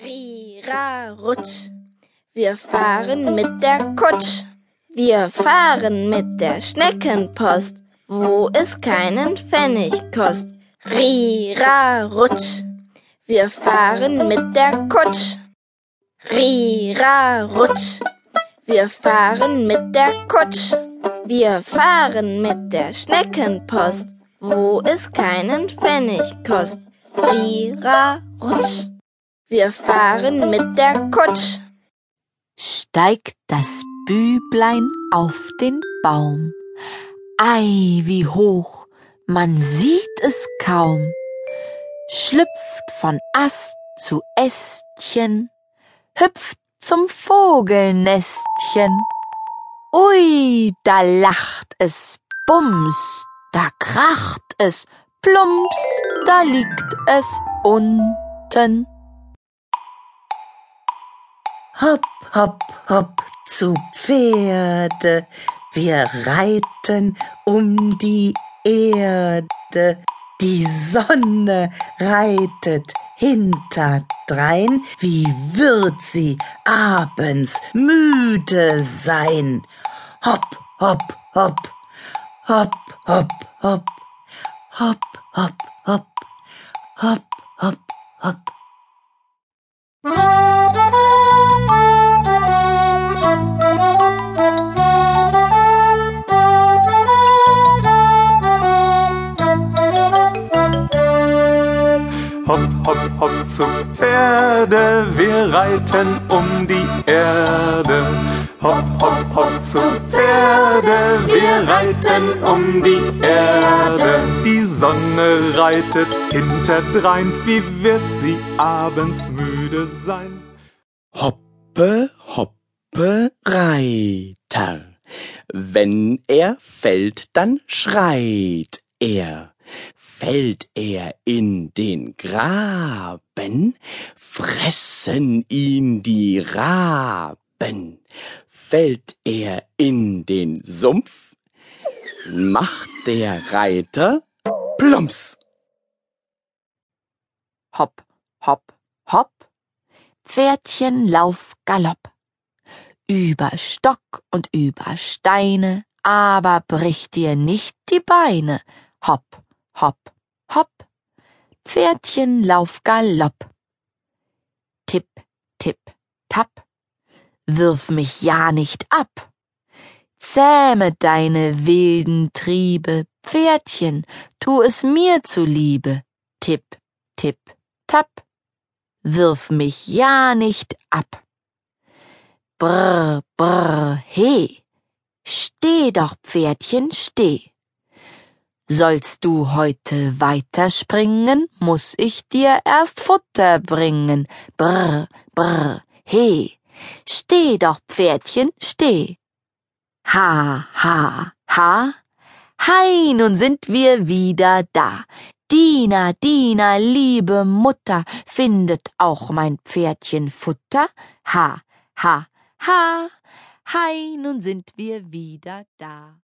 Rira, rutsch. Wir fahren mit der Kutsch. Wir fahren mit der Schneckenpost, wo es keinen Pfennig kost. Rira, rutsch. Wir fahren mit der Kutsch. Rira, rutsch. Wir fahren mit der Kutsch. Wir fahren mit der Schneckenpost, wo es keinen Pfennig kost. Rira, rutsch. Wir fahren mit der Kutsch. Steigt das Büblein auf den Baum. Ei, wie hoch, man sieht es kaum. Schlüpft von Ast zu Ästchen, hüpft zum Vogelnestchen. Ui, da lacht es bums, da kracht es plumps, da liegt es unten. Hopp, hopp, hopp zu Pferde, wir reiten um die Erde. Die Sonne reitet hinterdrein, wie wird sie abends müde sein? Hopp, hopp, hopp, hopp, hopp, hopp, hopp, hopp, hopp, hopp, hopp, hopp. Hopp, hopp, hopp zu Pferde, wir reiten um die Erde. Hopp, hopp, hopp zu Pferde, wir reiten um die Erde. Die Sonne reitet hinterdrein, wie wird sie abends müde sein? Hoppe, hoppe, Reiter. Wenn er fällt, dann schreit er. Fällt er in den Graben, fressen ihn die Raben. Fällt er in den Sumpf, macht der Reiter plumps. Hopp, hopp, hopp, Pferdchen lauf galopp. Über Stock und über Steine, aber brich dir nicht die Beine. Hopp, hopp, hopp, Pferdchen lauf galopp. Tipp, tipp, tapp, wirf mich ja nicht ab. Zähme deine wilden Triebe, Pferdchen, tu es mir zuliebe. Tipp, tipp, tapp, wirf mich ja nicht ab. Brr, brr, he, steh doch, Pferdchen, steh. Sollst du heute weiterspringen, muss ich dir erst Futter bringen. Brr, brr, he, steh doch, Pferdchen, steh. Ha, ha, ha, hei, nun sind wir wieder da. Diener, Diener, liebe Mutter, findet auch mein Pferdchen Futter? Ha, ha, ha, hei, nun sind wir wieder da.